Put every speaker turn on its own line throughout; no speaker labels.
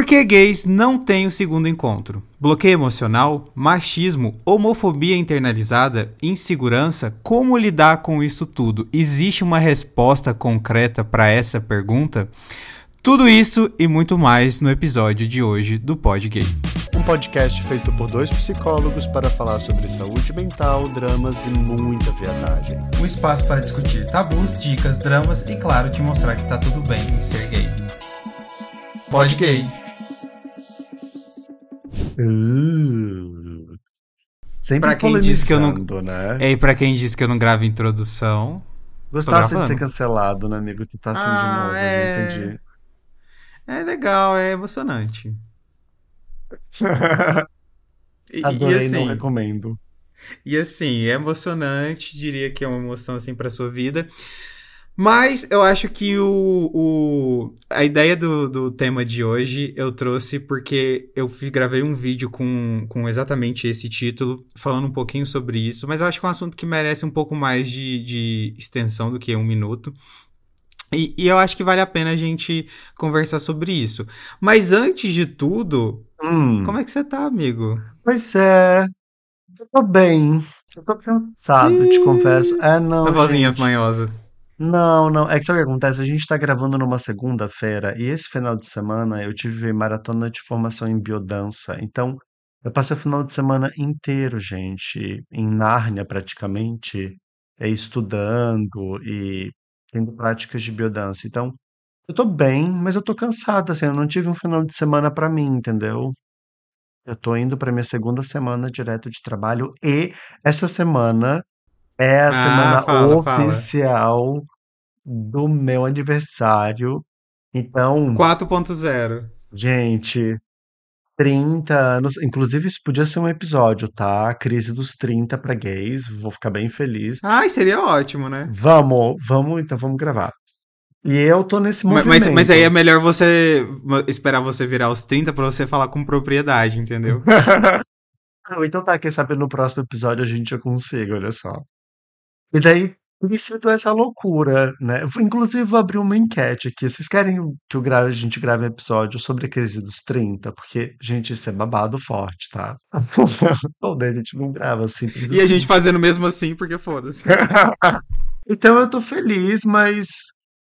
Por que gays não têm o segundo encontro? Bloqueio emocional, machismo, homofobia internalizada, insegurança? Como lidar com isso tudo? Existe uma resposta concreta para essa pergunta? Tudo isso e muito mais no episódio de hoje do Pod Gay.
Um podcast feito por dois psicólogos para falar sobre saúde mental, dramas e muita viadagem.
Um espaço para discutir tabus, dicas, dramas e, claro, te mostrar que tá tudo bem em ser gay. Pod Gay.
Uh, sempre
Pra quem disse que eu não-
né?
E aí, pra quem disse que eu não gravo introdução,
Gostasse de ser cancelado, né, amigo? Tu tá afim
Ah,
de novo,
é.
entendi.
é legal, é emocionante. E, e
Adorei, não
assim,
recomendo.
E assim, é emocionante, diria que é uma emoção assim para sua vida. Mas eu acho que o, o- a ideia do, do tema de hoje eu trouxe porque eu fiz, gravei um vídeo com, com exatamente esse título, falando um pouquinho sobre isso, mas eu acho que é um assunto que merece um pouco mais de, de extensão do que um minuto. E, e eu acho que vale a pena a gente conversar sobre isso. Mas antes de tudo,
Hum,
como é que você tá, amigo?
Pois é, eu tô bem. Eu tô cansado, te confesso. É, não,
a vozinha
gente.
manhosa.
Não, não. É que sabe o que acontece? A gente tá gravando numa segunda-feira e esse final de semana eu tive maratona de formação em biodança. Então, eu passei o final de semana inteiro, gente, em Nárnia praticamente, é, estudando e tendo práticas de biodança. Então, eu tô bem, mas eu tô cansada, assim, eu não tive um final de semana pra mim, entendeu? Eu tô indo pra minha segunda semana direto de trabalho e essa semana é a
Ah,
semana
fala, fala.
oficial do meu aniversário. Então,
4.0.
gente, 30 anos. Inclusive, isso podia ser um episódio, tá? Crise dos 30 pra gays. Vou ficar bem feliz.
Ai, seria ótimo, né?
Vamos, vamos, então vamos gravar. E eu tô nesse movimento.
Mas, mas aí é melhor você esperar você virar os 30 pra você falar com propriedade, entendeu?
Então tá, quem sabe no próximo episódio a gente já consiga, olha só. E daí tem sido essa loucura, né? Inclusive, vou abrir uma enquete aqui. Vocês querem que eu grave, a gente grave um episódio sobre a crise dos 30? Porque, gente, isso é babado forte, tá? Ou daí a gente não grava simples
E a
assim.
gente fazendo mesmo assim, porque foda-se.
Então eu tô feliz, mas,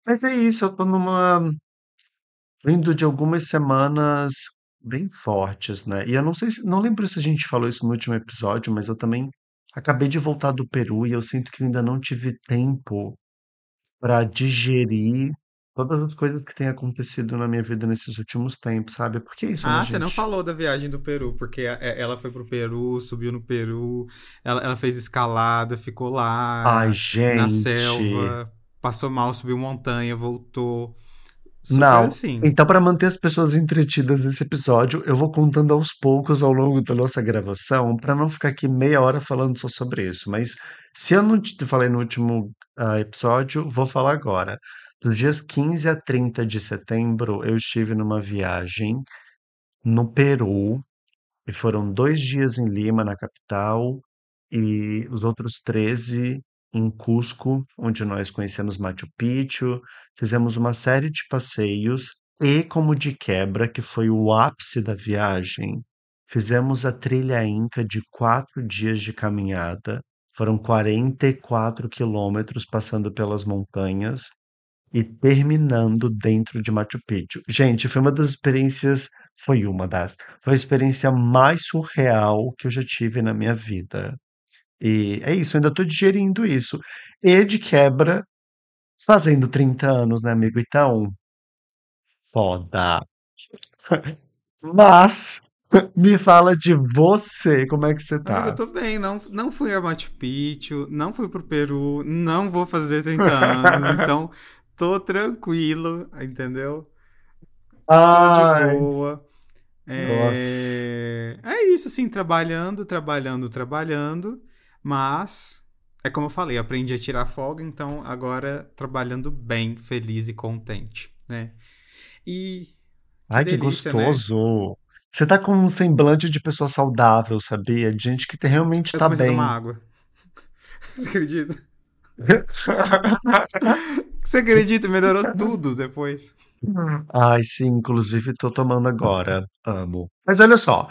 mas é isso, eu tô numa. Vindo de algumas semanas bem fortes, né? E eu não sei se. Não lembro se a gente falou isso no último episódio, mas eu também acabei de voltar do Peru e eu sinto que eu ainda não tive tempo pra digerir todas as coisas que têm acontecido na minha vida nesses últimos tempos, sabe? Porque é isso, né,
Ah, você não falou da viagem do Peru, porque é- ela foi pro Peru, subiu no Peru, ela, ela fez escalada, ficou lá
Ai,
na
gente.
selva, passou mal, subiu montanha, voltou. Super
Não.
assim.
Então, para manter as pessoas entretidas nesse episódio, eu vou contando aos poucos ao longo da nossa gravação, para não ficar aqui meia hora falando só sobre isso. Mas se eu não te falei no último ah, episódio, vou falar agora. Dos dias 15 a 30 de setembro, eu estive numa viagem no Peru, e foram dois dias em Lima, na capital, e os outros 13 em Cusco, onde nós conhecemos Machu Picchu, fizemos uma série de passeios e, como de quebra, que foi o ápice da viagem, fizemos a trilha Inca de quatro dias de caminhada. Foram 44 quilômetros passando pelas montanhas e terminando dentro de Machu Picchu. Gente, foi uma das experiências, foi uma das, foi a experiência mais surreal que eu já tive na minha vida. E é isso, ainda tô digerindo isso. E de quebra, fazendo 30 anos, né, amigo? Então, foda. Mas, me fala de você, como é que você
Amigo,
tá?
eu tô bem, não, não fui a Machu Picchu, não fui pro Peru, não vou fazer 30 anos, então tô tranquilo, entendeu? Tô de
Ai,
boa.
nossa.
É... é isso, assim, trabalhando, trabalhando, trabalhando, mas é como eu falei, aprendi a tirar folga, então agora trabalhando bem, feliz e contente, né? E que
Ai, que
delícia, né?
gostoso. Você tá com um semblante de pessoa saudável, sabia? De gente que te- realmente
Eu
tá
a tomar
bem.
água. Você acredita? Você acredita? Melhorou tudo depois.
Ai, sim, inclusive tô tomando agora. Amo. Mas olha só.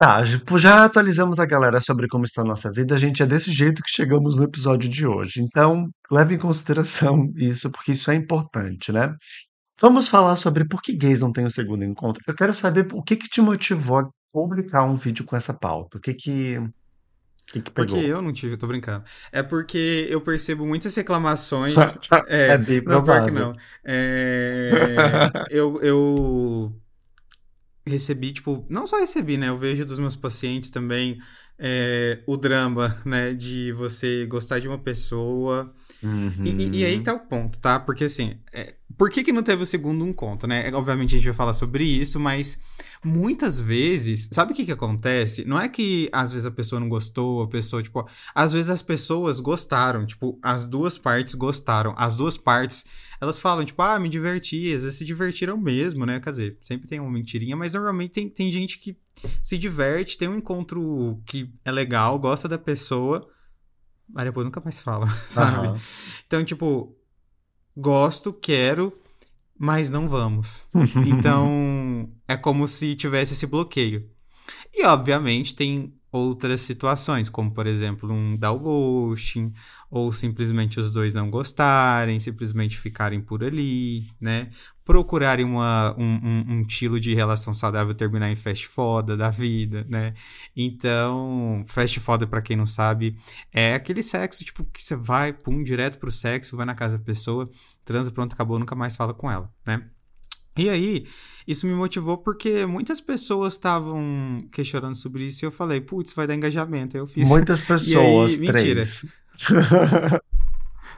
Tá, já atualizamos a galera sobre como está a nossa vida. A gente é desse jeito que chegamos no episódio de hoje. Então, leve em consideração isso, porque isso é importante, né? Vamos falar sobre por que gays não têm o segundo encontro. Eu quero saber o que que te motivou a publicar um vídeo com essa pauta. O que que, o que que
Porque
pegou?
eu não tive, eu tô brincando. É porque eu percebo muitas reclamações.
É
É,
bem
não,
provável.
não. É, eu, eu recebi, tipo, não só recebi, né? Eu vejo dos meus pacientes também é, o drama, né? De você gostar de uma pessoa. E, e- e aí
Uhum.
tá o ponto, tá? Porque assim, é, por que que não teve o segundo encontro, né? É, Obviamente a gente vai falar sobre isso, mas muitas vezes, sabe o que que acontece? Não é que às vezes a pessoa não gostou, a pessoa, tipo, às vezes as pessoas gostaram, tipo, as duas partes gostaram. As duas partes, elas falam, tipo, ah, me diverti, às vezes se divertiram mesmo, né? Quer dizer, sempre tem uma mentirinha, mas normalmente tem, tem gente que se diverte, tem um encontro que é legal, gosta da pessoa, mas depois nunca mais fala, sabe?
Aham.
Então, tipo, gosto, quero, mas não vamos. Então, é como se tivesse esse bloqueio. E, obviamente, tem outras situações, como, por exemplo, um dar ghosting, ou simplesmente os dois não gostarem, simplesmente ficarem por ali, né? Procurarem uma, um, um, um estilo de relação saudável terminar em fast foda da vida, né? Então, fast foda, pra quem não sabe, é aquele sexo, tipo, que você vai, pum, direto pro sexo, vai na casa da pessoa, transa, pronto, acabou, nunca mais fala com ela, né? E aí, isso me motivou porque muitas pessoas estavam questionando sobre isso e eu falei, putz, vai dar engajamento. Aí eu fiz.
Muitas
E aí,
pessoas,
mentira.
três.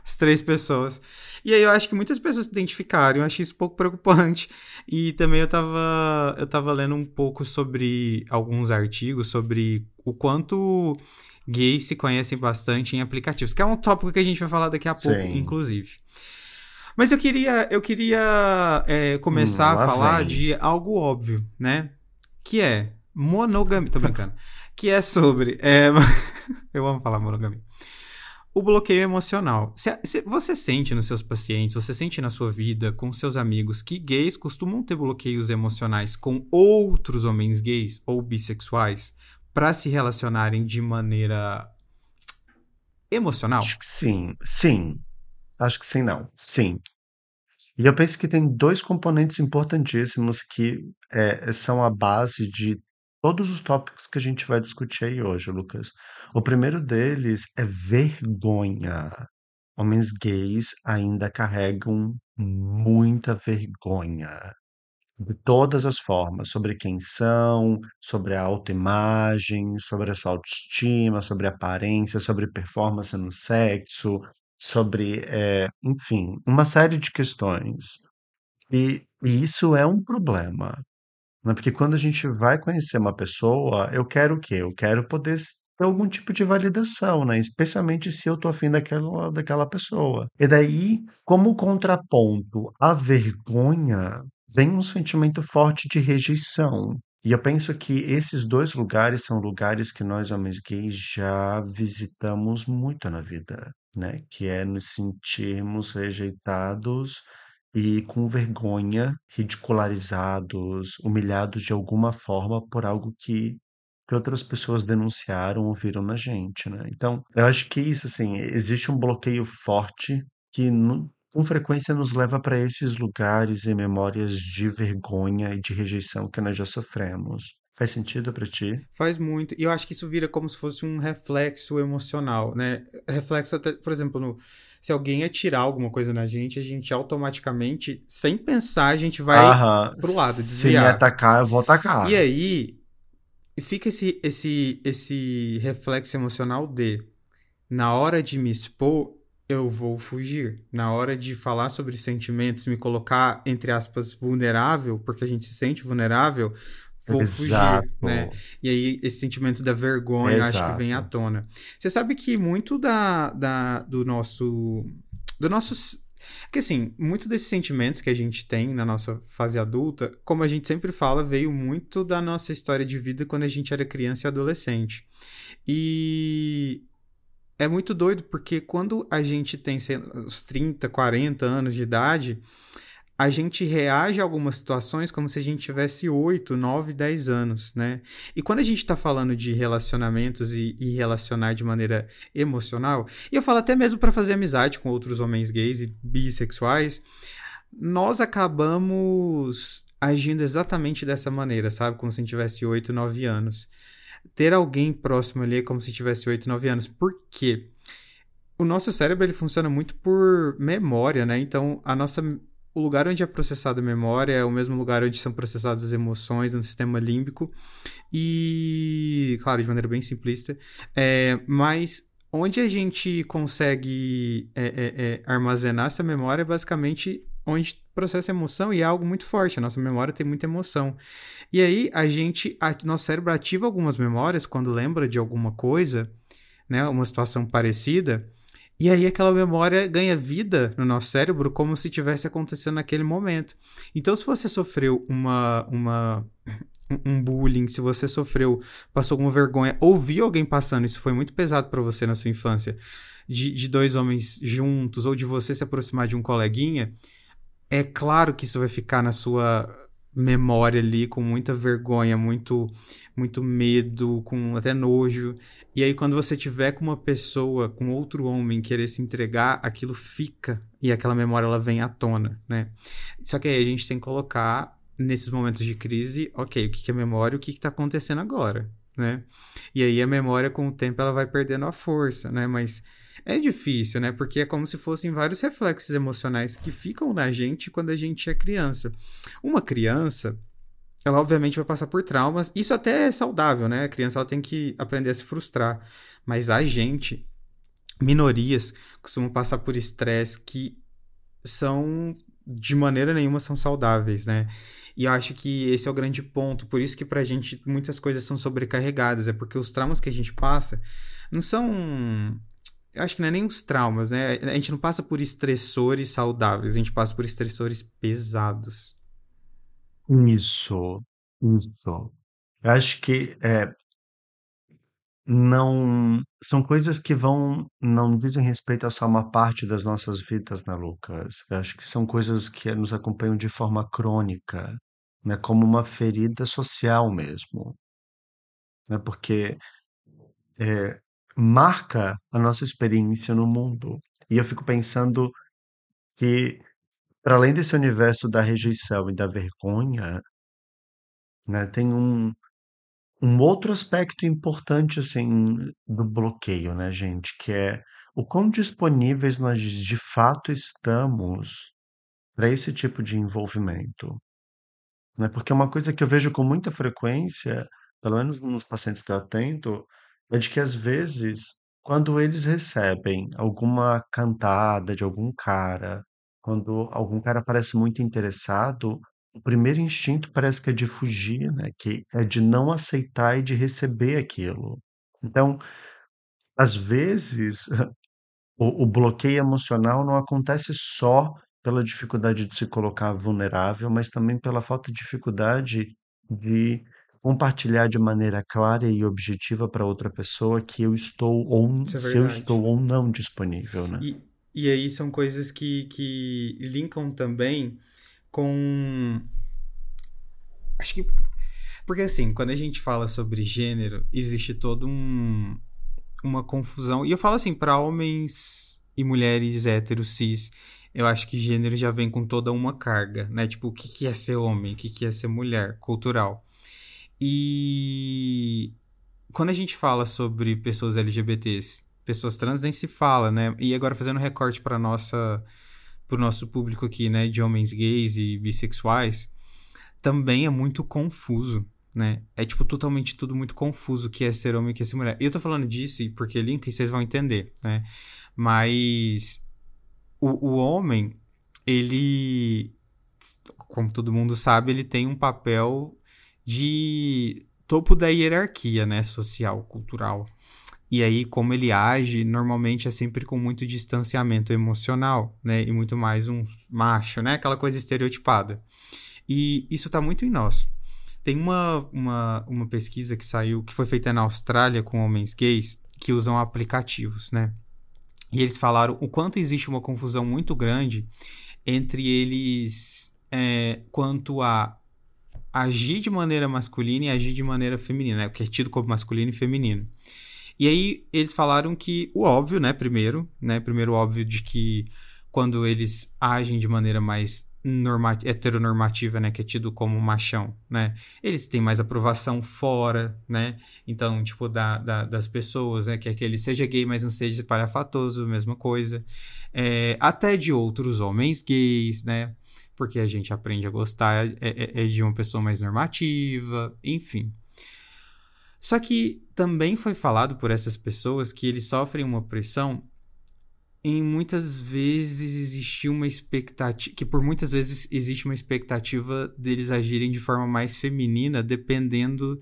As três pessoas. E aí eu acho que muitas pessoas se identificaram, eu achei isso um pouco preocupante. E também eu tava, eu tava lendo um pouco sobre alguns artigos sobre o quanto gays se conhecem bastante em aplicativos, que é um tópico que a gente vai falar daqui a pouco,
Sim.
inclusive. Mas eu queria, eu queria é, começar
Hum,
a falar
vem.
de algo óbvio, né? Que é monogamia. Tô brincando. que é sobre. é, eu amo falar monogamia. O bloqueio emocional. Você sente nos seus pacientes, você sente na sua vida, com seus amigos, que gays costumam ter bloqueios emocionais com outros homens gays ou bissexuais para se relacionarem de maneira emocional?
Acho que sim, sim. Acho que sim, não. Sim. E eu penso que tem dois componentes importantíssimos que é, são a base de todos os tópicos que a gente vai discutir aí hoje, Lucas. O primeiro deles é vergonha. Homens gays ainda carregam muita vergonha. De todas as formas, sobre quem são, sobre a autoimagem, sobre a sua autoestima, sobre aparência, sobre performance no sexo, sobre, eh, enfim, uma série de questões. E, e isso é um problema, né? Porque quando a gente vai conhecer uma pessoa, eu quero o quê? Eu quero poder ter algum tipo de validação, né? Especialmente se eu tô afim daquela, daquela pessoa. E daí, como contraponto à vergonha, vem um sentimento forte de rejeição. E eu penso que esses dois lugares são lugares que nós, homens gays, já visitamos muito na vida, né? Que é nos sentirmos rejeitados e com vergonha, ridicularizados, humilhados de alguma forma por algo que, que outras pessoas denunciaram ou viram na gente, né? Então, eu acho que isso, assim, existe um bloqueio forte que com frequência nos leva para esses lugares e memórias de vergonha e de rejeição que nós já sofremos. Faz sentido para ti?
Faz muito. E eu acho que isso vira como se fosse um reflexo emocional, né? Reflexo até, por exemplo, no- se alguém atirar alguma coisa na gente, a gente automaticamente, sem pensar, a gente vai
Aham.
pro lado,
Se me
desviar.
atacar, eu vou atacar.
E aí, fica esse, esse, esse reflexo emocional de, na hora de me expor, eu vou fugir. Na hora de falar sobre sentimentos, me colocar, entre aspas, vulnerável, porque a gente se sente vulnerável, vou
Exato.
fugir, né? E aí, esse sentimento da vergonha, eu acho que vem à
Exato.
tona. Você sabe que muito da, da, do nosso. Do nosso. Que assim, muito desses sentimentos que a gente tem na nossa fase adulta, como a gente sempre fala, veio muito da nossa história de vida quando a gente era criança e adolescente. E é muito doido, porque quando a gente tem uns 30, 40 anos de idade, a gente reage a algumas situações como se a gente tivesse 8, 9, 10 anos, né? E quando a gente tá falando de relacionamentos e, e relacionar de maneira emocional, e eu falo até mesmo para fazer amizade com outros homens gays e bissexuais, nós acabamos agindo exatamente dessa maneira, sabe? Como se a gente tivesse 8, 9 anos. Ter alguém próximo ali é como se tivesse 8, 9 anos. Por quê? O nosso cérebro ele funciona muito por memória, né? Então, a nossa o lugar onde é processada a memória é o mesmo lugar onde são processadas as emoções no sistema límbico. E, claro, de maneira bem simplista. É, mas onde a gente consegue é, é, é armazenar essa memória é basicamente onde processa emoção e é algo muito forte. A nossa memória tem muita emoção. E aí a gente, a, nosso cérebro ativa algumas memórias quando lembra de alguma coisa, né, uma situação parecida. E aí aquela memória ganha vida no nosso cérebro como se tivesse acontecendo naquele momento. Então, se você sofreu uma, uma um bullying, se você sofreu, passou alguma vergonha, ouviu alguém passando, isso foi muito pesado para você na sua infância, de, de dois homens juntos, ou de você se aproximar de um coleguinha, é claro que isso vai ficar na sua memória ali com muita vergonha, muito muito medo, com até nojo. E aí quando você tiver com uma pessoa, com outro homem querer se entregar, aquilo fica e aquela memória ela vem à tona, né? Só que aí a gente tem que colocar nesses momentos de crise, OK, o que é memória, o que está acontecendo agora, né? E aí a memória com o tempo ela vai perdendo a força, né? Mas é difícil, né? Porque é como se fossem vários reflexos emocionais que ficam na gente quando a gente é criança. Uma criança, ela obviamente vai passar por traumas. Isso até é saudável, né? A criança ela tem que aprender a se frustrar. Mas a gente, minorias, costumam passar por estresse que são de maneira nenhuma são saudáveis, né? E eu acho que esse é o grande ponto. Por isso que pra gente muitas coisas são sobrecarregadas. É porque os traumas que a gente passa não são eu acho que não é nem os traumas, né? A gente não passa por estressores saudáveis, a gente passa por estressores pesados.
Isso, isso. Eu acho que é, não são coisas que vão não dizem respeito a só uma parte das nossas vidas, né, Lucas? Eu acho que são coisas que nos acompanham de forma crônica, né, como uma ferida social mesmo, né? Porque é, marca a nossa experiência no mundo. E eu fico pensando que, para além desse universo da rejeição e da vergonha, né, tem um, um outro aspecto importante, assim, do bloqueio, né, gente, que é o quão disponíveis nós de fato estamos para esse tipo de envolvimento. Né? Porque uma coisa que eu vejo com muita frequência, pelo menos nos pacientes que eu atendo, é de que às vezes, quando eles recebem alguma cantada de algum cara, quando algum cara parece muito interessado, o primeiro instinto parece que é de fugir, né? Que é de não aceitar e de receber aquilo. Então, às vezes, o, o bloqueio emocional não acontece só pela dificuldade de se colocar vulnerável, mas também pela falta de dificuldade de compartilhar de maneira clara e objetiva para outra pessoa que eu estou ou
é
se eu estou ou não disponível, né?
E, e aí são coisas que, que linkam também com. Acho que. Porque assim, quando a gente fala sobre gênero, existe todo um. Uma confusão. E eu falo assim, para homens e mulheres héteros cis, eu acho que gênero já vem com toda uma carga, né? Tipo, o que, que é ser homem, o que, que é ser mulher, cultural. E quando a gente fala sobre pessoas LGBTs, pessoas trans nem se fala, né? E agora fazendo recorte para nossa pro nosso público aqui, né, de homens gays e bissexuais, também é muito confuso, né? É tipo totalmente tudo muito confuso que é ser homem e que é ser mulher. E eu tô falando disso porque link vocês vão entender, né? Mas o, o homem, ele como todo mundo sabe, ele tem um papel de topo da hierarquia, né, social, cultural. E aí, como ele age, normalmente é sempre com muito distanciamento emocional, né? E muito mais um macho, né? Aquela coisa estereotipada. E isso tá muito em nós. Tem uma, uma, uma pesquisa que saiu, que foi feita na Austrália com homens gays que usam aplicativos, né? E eles falaram o quanto existe uma confusão muito grande entre eles é, quanto a agir de maneira masculina e agir de maneira feminina, né? O que é tido como masculino e feminino. E aí eles falaram que o óbvio, né, primeiro, né, primeiro óbvio de que quando eles agem de maneira mais heteronormativa, né, que é tido como machão, né, eles têm mais aprovação fora, né, então, tipo, da, da das pessoas, né, que é que ele seja gay, mas não seja parafatoso, mesma coisa, é, até de outros homens gays, né, porque a gente aprende a gostar é, é, é de uma pessoa mais normativa, enfim. Só que também foi falado por essas pessoas que eles sofrem uma pressão em muitas vezes existiu uma expectativa que por muitas vezes existe uma expectativa deles agirem de forma mais feminina dependendo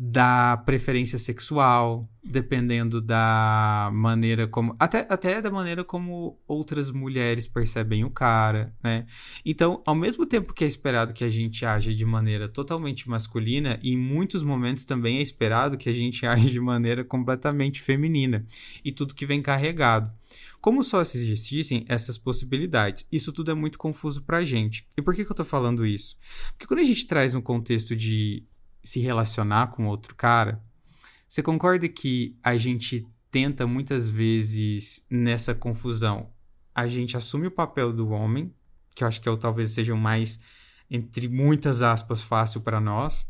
da preferência sexual, dependendo da maneira como. Até, até da maneira como outras mulheres percebem o cara, né? Então, ao mesmo tempo que é esperado que a gente age de maneira totalmente masculina, em muitos momentos também é esperado que a gente age de maneira completamente feminina. E tudo que vem carregado. Como só existissem essas possibilidades? Isso tudo é muito confuso pra gente. E por que, que eu tô falando isso? Porque quando a gente traz um contexto de se relacionar com outro cara, você concorda que a gente tenta muitas vezes nessa confusão? A gente assume o papel do homem, que eu acho que é, talvez seja o mais, entre muitas aspas, fácil para nós.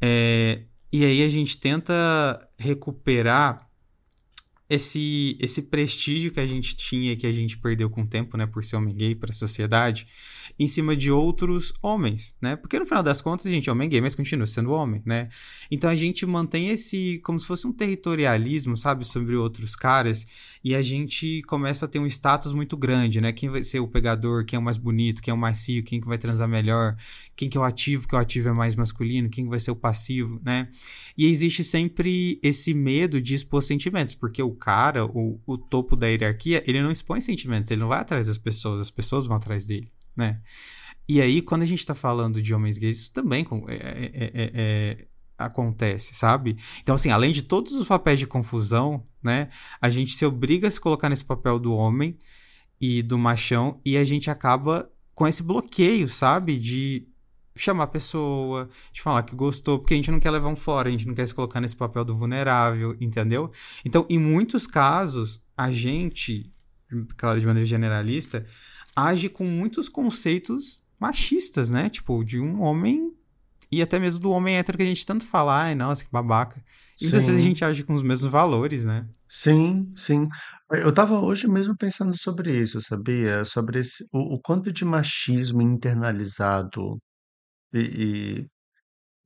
É, e aí a gente tenta recuperar esse, esse prestígio que a gente tinha que a gente perdeu com o tempo, né, por ser homem gay para a sociedade, em cima de outros homens, né? Porque no final das contas a gente é homem gay, mas continua sendo homem, né? Então a gente mantém esse como se fosse um territorialismo, sabe, sobre outros caras, e a gente começa a ter um status muito grande, né? Quem vai ser o pegador, quem é o mais bonito, quem é o mais cio, quem que vai transar melhor, quem que é o ativo, que o ativo é mais masculino, quem que vai ser o passivo, né? E existe sempre esse medo de expor sentimentos, porque o cara, o, o topo da hierarquia, ele não expõe sentimentos, ele não vai atrás das pessoas, as pessoas vão atrás dele, né? E aí, quando a gente tá falando de homens gays, isso também é, é, é, é, acontece, sabe? Então, assim, além de todos os papéis de confusão, né? A gente se obriga a se colocar nesse papel do homem e do machão e a gente acaba com esse bloqueio, sabe? De chamar a pessoa, de falar que gostou, porque a gente não quer levar um fora, a gente não quer se colocar nesse papel do vulnerável, entendeu? Então, em muitos casos, a gente, claro, de maneira generalista, age com muitos conceitos machistas, né? Tipo, de um homem e até mesmo do homem hétero que a gente tanto fala, ai, nossa, que babaca. E muitas vezes a gente age com os mesmos valores, né?
Sim, sim. Eu estava hoje mesmo pensando sobre isso, sabia? Sobre esse, o, o quanto de machismo internalizado e, e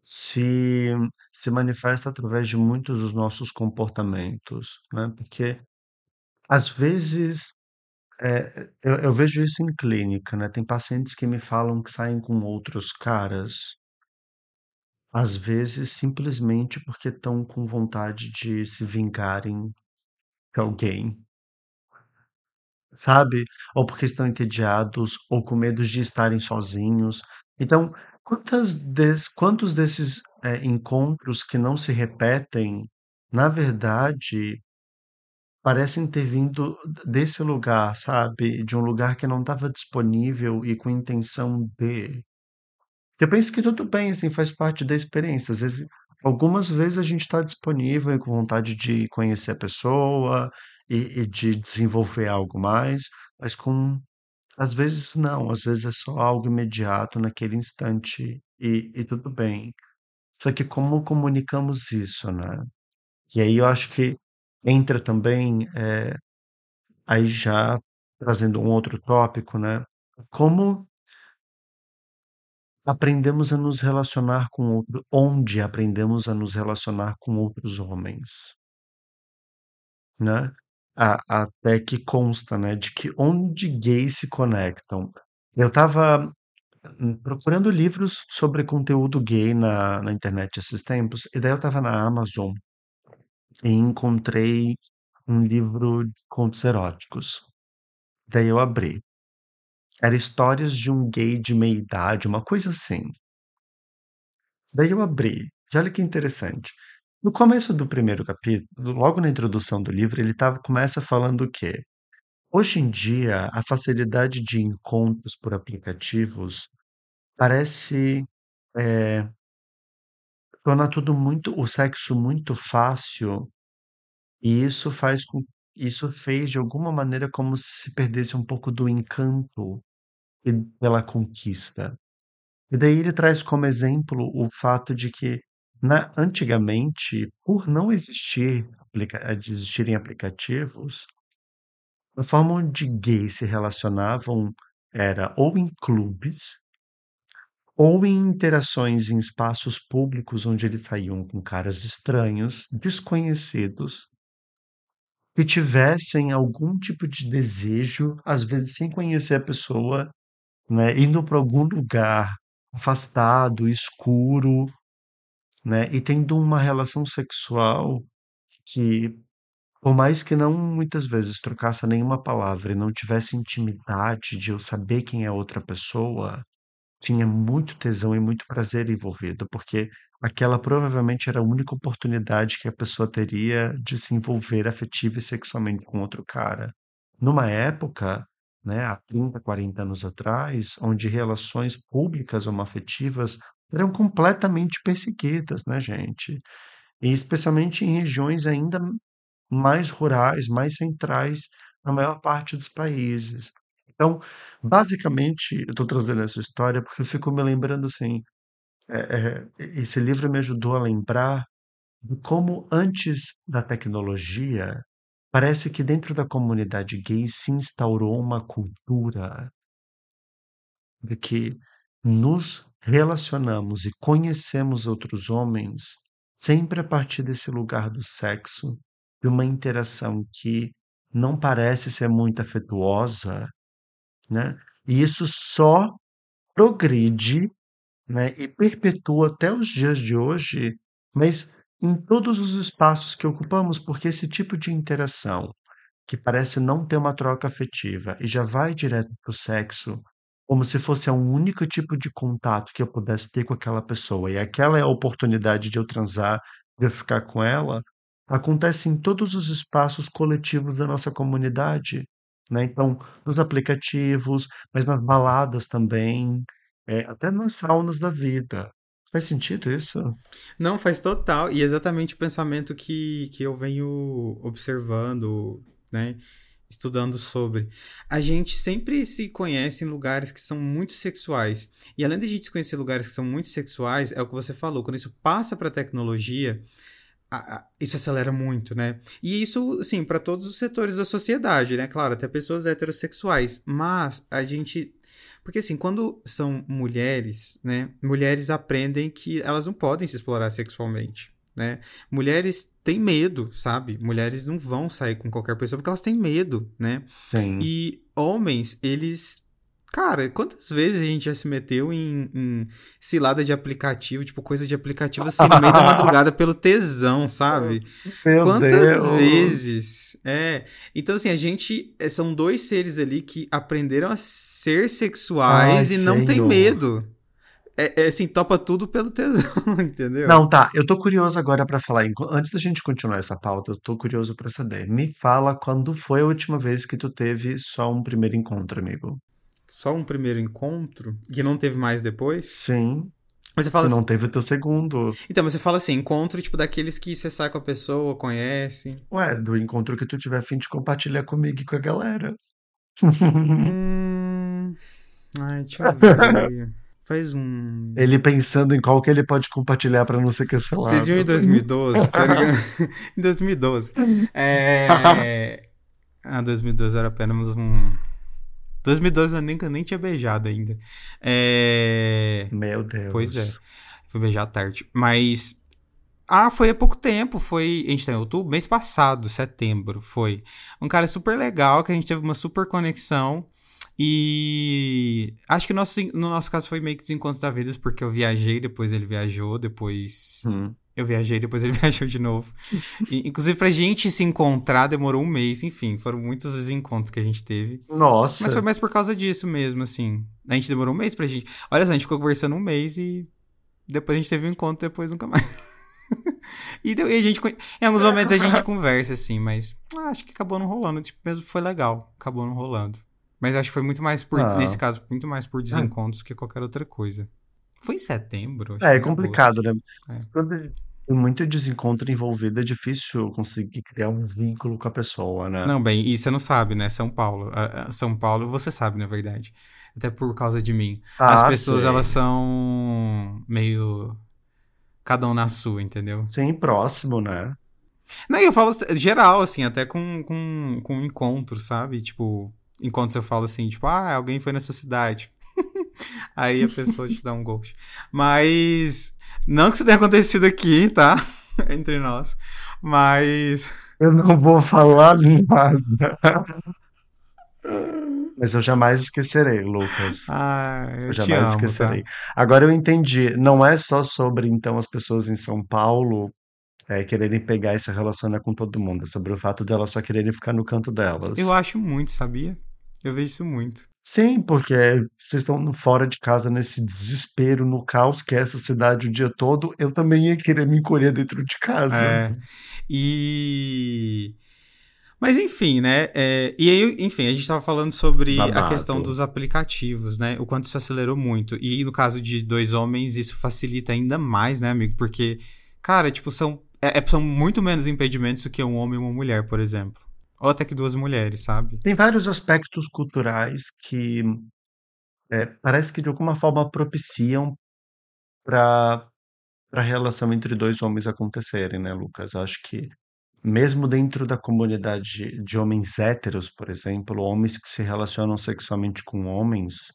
se, se manifesta através de muitos dos nossos comportamentos, né? Porque às vezes é, eu, eu vejo isso em clínica, né? Tem pacientes que me falam que saem com outros caras, às vezes simplesmente porque estão com vontade de se vingarem de alguém, sabe? Ou porque estão entediados, ou com medo de estarem sozinhos. Então, quantas des, quantos desses é, encontros que não se repetem, na verdade, parecem ter vindo desse lugar, sabe? De um lugar que não estava disponível e com intenção de. Eu penso que tudo bem, assim, faz parte da experiência. Às vezes, algumas vezes a gente está disponível e com vontade de conhecer a pessoa e, e de desenvolver algo mais, mas com às vezes não, às vezes é só algo imediato naquele instante e, e tudo bem. Só que como comunicamos isso, né? E aí eu acho que entra também, é, aí já trazendo um outro tópico, né? Como aprendemos a nos relacionar com outro, onde aprendemos a nos relacionar com outros homens, né? A- até que consta, né, de que onde gays se conectam. Eu estava procurando livros sobre conteúdo gay na, na internet esses tempos, e daí eu estava na Amazon e encontrei um livro de contos eróticos. Daí eu abri. Era histórias de um gay de meia idade, uma coisa assim. Daí eu abri. E olha que interessante. No começo do primeiro capítulo, logo na introdução do livro, ele tava, começa falando o quê? Hoje em dia, a facilidade de encontros por aplicativos parece é, torna tudo muito, o sexo muito fácil, e isso faz com, isso fez de alguma maneira como se perdesse um pouco do encanto pela conquista. E daí ele traz como exemplo o fato de que, na, antigamente, por não existir, aplica, existirem aplicativos, a forma onde gays se relacionavam era ou em clubes, ou em interações em espaços públicos onde eles saíam com caras estranhos, desconhecidos, que tivessem algum tipo de desejo, às vezes sem conhecer a pessoa, né, indo para algum lugar afastado, escuro, né, e tendo uma relação sexual que, por mais que não muitas vezes trocasse nenhuma palavra e não tivesse intimidade de eu saber quem é outra pessoa, tinha muito tesão e muito prazer envolvido, porque aquela provavelmente era a única oportunidade que a pessoa teria de se envolver afetiva e sexualmente com outro cara. Numa época, né, há 30, 40 anos atrás, onde relações públicas homoafetivas eram completamente perseguidas, né, gente? E especialmente em regiões ainda mais rurais, mais centrais na maior parte dos países. Então, basicamente, eu estou trazendo essa história porque eu fico me lembrando assim, é, é, esse livro me ajudou a lembrar de como antes da tecnologia, parece que dentro da comunidade gay se instaurou uma cultura de que nos relacionamos e conhecemos outros homens sempre a partir desse lugar do sexo, de uma interação que não parece ser muito afetuosa, né? E isso só progride, né, e perpetua até os dias de hoje, mas em todos os espaços que ocupamos, porque esse tipo de interação que parece não ter uma troca afetiva e já vai direto para o sexo, como se fosse um único tipo de contato que eu pudesse ter com aquela pessoa, e aquela é a oportunidade de eu transar, de eu ficar com ela, acontece em todos os espaços coletivos da nossa comunidade, né? Então, nos aplicativos, mas nas baladas também, é, até nas saunas da vida. Faz sentido isso?
Não, faz total. E exatamente o pensamento que, que eu venho observando, né? Estudando sobre. A gente sempre se conhece em lugares que são muito sexuais. E além de a gente se conhecer lugares que são muito sexuais, é o que você falou, quando isso passa para a tecnologia, isso acelera muito, né? E isso, assim, para todos os setores da sociedade, né? Claro, até pessoas heterossexuais. Mas a gente. Porque, assim, quando são mulheres, né? Mulheres aprendem que elas não podem se explorar sexualmente, né? Mulheres têm medo, sabe? Mulheres não vão sair com qualquer pessoa porque elas têm medo, né?
Sim.
E homens, eles Cara, quantas vezes a gente já se meteu em, em cilada de aplicativo, tipo, coisa de aplicativo assim, no meio da madrugada pelo tesão, sabe?
Meu
Quantas
Deus!
vezes? É. Então, assim, a gente. é, São dois seres ali que aprenderam a ser
Ai,
sexuais e não tem medo. É, é assim, topa tudo pelo tesão, entendeu?
Não, tá. Eu tô curioso agora pra falar. Antes da gente continuar essa pauta, eu tô curioso pra saber. Me fala quando foi a última vez que tu teve só um primeiro encontro, amigo?
Só um primeiro encontro, que não teve mais depois.
Sim,
Mas você fala assim.
não teve o teu segundo.
Então, mas você fala assim, encontro, tipo, daqueles que você sai com a pessoa, conhece.
Ué, do encontro que tu tiver a fim de compartilhar comigo e com a galera.
Hum. Ai, deixa eu ver. Faz um.
Ele pensando em qual que ele pode compartilhar pra não ser
Teve um em
cancelado.
2012, tá? Em 2012. É. Ah, 2012 era apenas um. 2012 eu nem, eu nem tinha beijado ainda. É.
Meu
Pois é.
Deus.
Fui beijar tarde. Mas. Ah, foi há pouco tempo. Foi. A gente tá em outubro? Mês passado, setembro. Foi. Um cara super legal, que a gente teve uma super conexão. E. Acho que nosso, no nosso caso foi meio que desencontro da vida, porque eu viajei, depois ele viajou, depois.
Hum.
Eu viajei, depois ele viajou de novo. E, inclusive, pra gente se encontrar demorou um mês, enfim, foram muitos os encontros que a gente teve. Mas foi
Nossa.
mais por causa disso mesmo, assim. A gente demorou um mês pra gente. Olha só, a gente ficou conversando um mês e depois a gente teve um encontro, depois nunca mais. e, deu- e a gente. Em alguns momentos a gente conversa, assim, mas ah, acho que acabou não rolando. Tipo, mesmo foi legal. Acabou não rolando. Mas acho que foi muito mais por,
Ah.
nesse caso, muito mais por desencontros que qualquer outra coisa. Foi em setembro?
É, é complicado,
agosto.
né?
É.
Quando tem muito desencontro envolvido, é difícil conseguir criar um vínculo com a pessoa, né?
Não, bem, e você não sabe, né? São Paulo. São Paulo, você sabe, na verdade. Até por causa de mim. As
Ah,
pessoas,
sei.
elas são meio. Cada um na sua, entendeu?
Sim, próximo, né?
Não, eu falo geral, assim, até com, com, com encontros, sabe? Tipo, encontros eu falo assim, tipo, ah, alguém foi nessa cidade. Aí a pessoa te dá um ghost. Mas. Não que isso tenha acontecido aqui, tá? Entre nós. Mas.
Eu não vou falar nada. Mas eu jamais esquecerei, Lucas.
Ah, eu
Eu jamais
amo,
esquecerei.
tá?
Agora eu entendi. Não é só sobre, então, as pessoas em São Paulo é, quererem pegar e se relacionar com todo mundo. É sobre o fato delas só quererem ficar no canto delas.
Eu acho muito, sabia? Eu vejo isso muito.
Sim, porque vocês estão fora de casa nesse desespero, no caos que é essa cidade o dia todo. Eu também ia querer me encolher dentro de casa.
É. E. Mas enfim, né? é, e aí, enfim, a gente tava falando sobre a
Babado.
questão dos aplicativos, né? O quanto isso acelerou muito. E no caso de dois homens, isso facilita ainda mais, né, amigo? Porque, cara, tipo, são, é- é- são muito menos impedimentos do que um homem e uma mulher, por exemplo. Ou até que duas mulheres, sabe?
Tem vários aspectos culturais que é, parece que de alguma forma propiciam para a relação entre dois homens acontecerem, né, Lucas? Acho que mesmo dentro da comunidade de homens héteros, por exemplo, homens que se relacionam sexualmente com homens,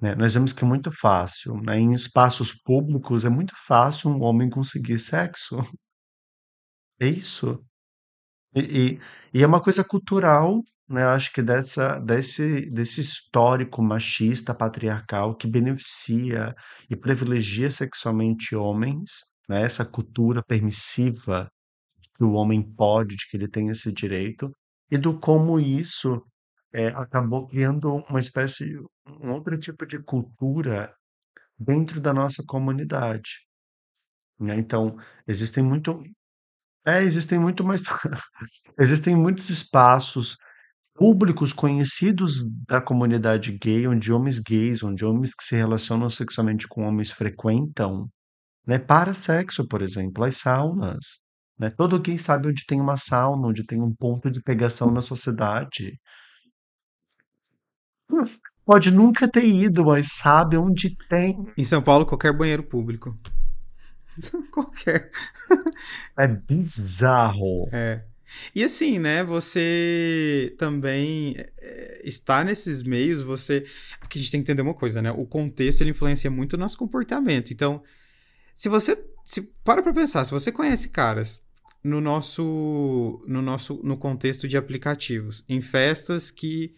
né, nós vemos que é muito fácil, né? Em espaços públicos é muito fácil um homem conseguir sexo. É isso. E, e, e é uma coisa cultural, né? Acho que dessa, desse, desse histórico machista, patriarcal, que beneficia e privilegia sexualmente homens, né? Essa cultura permissiva que o homem pode, de que ele tem esse direito, e do como isso é, acabou criando uma espécie, um outro tipo de cultura dentro da nossa comunidade, né? Então, existem muito, é, existem muito mais Existem muitos espaços públicos conhecidos da comunidade gay, onde homens gays, onde homens que se relacionam sexualmente com homens frequentam, né, para sexo, por exemplo, as saunas. Né? Todo gay sabe onde tem uma sauna, onde tem um ponto de pegação na. Hum, Pode nunca ter ido, mas sabe onde tem.
Em São Paulo, qualquer banheiro público. qualquer.
É bizarro.
É. E assim, né, você também é, está nesses meios, você. Porque a gente tem que entender uma coisa, né? O contexto ele influencia muito o nosso comportamento. Então, se você. Se, para pra pensar, se você conhece caras no nosso. No nosso. No contexto de aplicativos, em festas que.